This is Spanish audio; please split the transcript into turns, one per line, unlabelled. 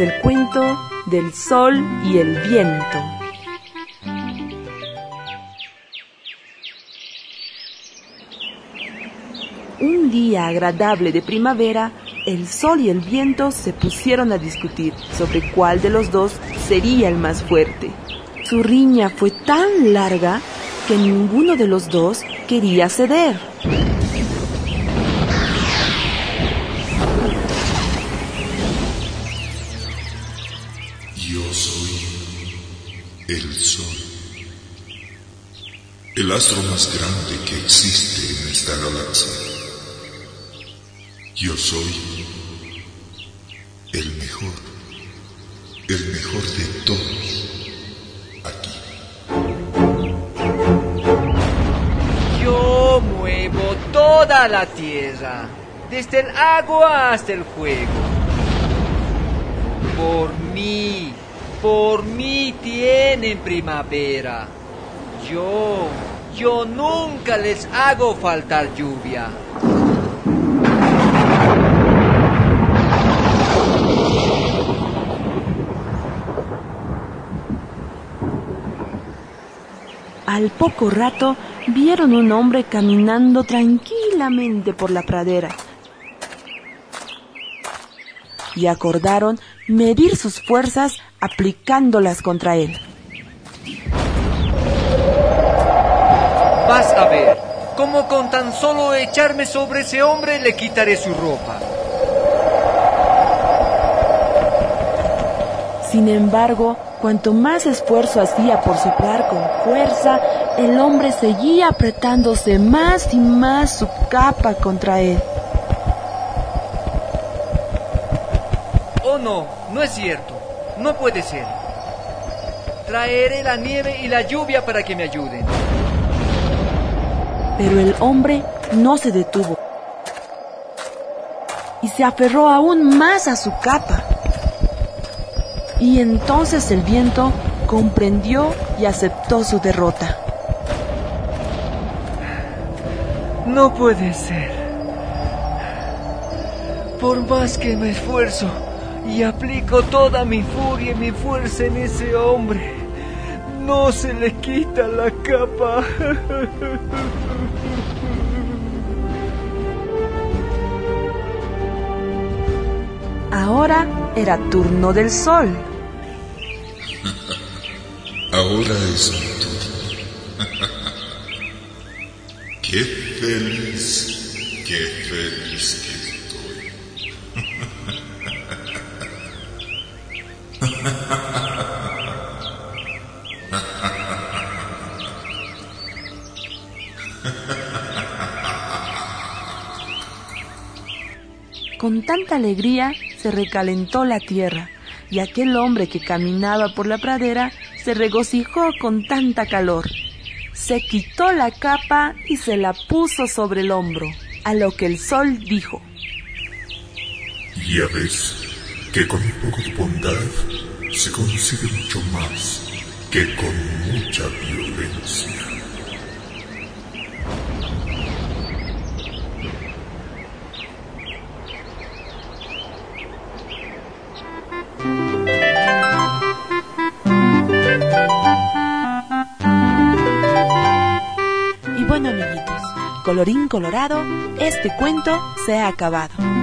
el cuento del sol y el viento. Un día agradable de primavera, el sol y el viento se pusieron a discutir sobre cuál de los dos sería el más fuerte. Su riña fue tan larga que ninguno de los dos quería ceder.
Yo soy el sol, el astro más grande que existe en esta galaxia. Yo soy el mejor, el mejor de todos aquí.
Yo muevo toda la tierra, desde el agua hasta el fuego. Por mí, por mí tienen primavera. Yo, yo nunca les hago faltar lluvia.
Al poco rato vieron un hombre caminando tranquilamente por la pradera y acordaron medir sus fuerzas aplicándolas contra él.
Vas a ver cómo con tan solo echarme sobre ese hombre le quitaré su ropa.
Sin embargo, cuanto más esfuerzo hacía por soplar con fuerza, el hombre seguía apretándose más y más su capa contra él.
Oh no, no es cierto. No puede ser. Traeré la nieve y la lluvia para que me ayuden.
Pero el hombre no se detuvo y se aferró aún más a su capa. Y entonces el viento comprendió y aceptó su derrota.
No puede ser. Por más que me esfuerzo y aplico toda mi furia y mi fuerza en ese hombre, no se le quita la capa.
Ahora era turno del sol.
Ahora es mi turno. qué feliz, qué feliz que
Con tanta alegría se recalentó la tierra y aquel hombre que caminaba por la pradera se regocijó con tanta calor. Se quitó la capa y se la puso sobre el hombro, a lo que el sol dijo.
Ya ves que con un poco de bondad se consigue mucho más que con mucha violencia.
Amiguitos, colorín colorado, este cuento se ha acabado.